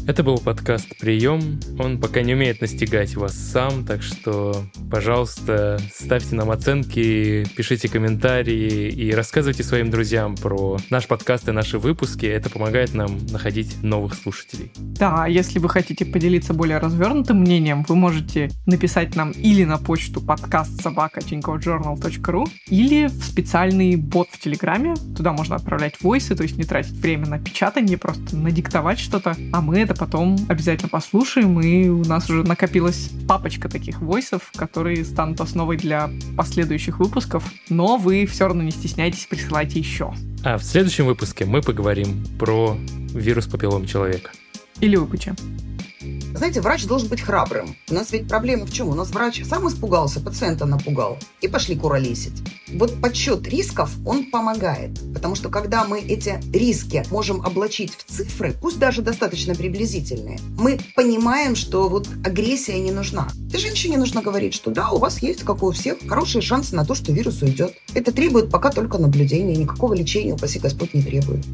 Это был подкаст «Прием». Он пока не умеет настигать вас сам, так что, пожалуйста, ставьте нам оценки, пишите комментарии и рассказывайте своим друзьям про наш подкаст и наши выпуски. Это помогает нам находить новых слушателей. Да, а если вы хотите поделиться более развернутым мнением, вы можете написать нам или на почту подкаст собака или в специальный бот в Телеграме. Туда можно отправлять войсы, то есть не тратить время на печатание, просто надиктовать что-то, а мы это потом обязательно послушаем, и у нас уже накопилась папочка таких войсов, которые станут основой для последующих выпусков, но вы все равно не стесняйтесь, присылайте еще. А в следующем выпуске мы поговорим про вирус папиллом человека. Или выпуча. Знаете, врач должен быть храбрым. У нас ведь проблема в чем? У нас врач сам испугался, пациента напугал. И пошли куролесить. Вот подсчет рисков, он помогает. Потому что когда мы эти риски можем облачить в цифры, пусть даже достаточно приблизительные, мы понимаем, что вот агрессия не нужна. И женщине нужно говорить, что да, у вас есть, как у всех, хорошие шансы на то, что вирус уйдет. Это требует пока только наблюдения, никакого лечения, упаси Господь, не требует.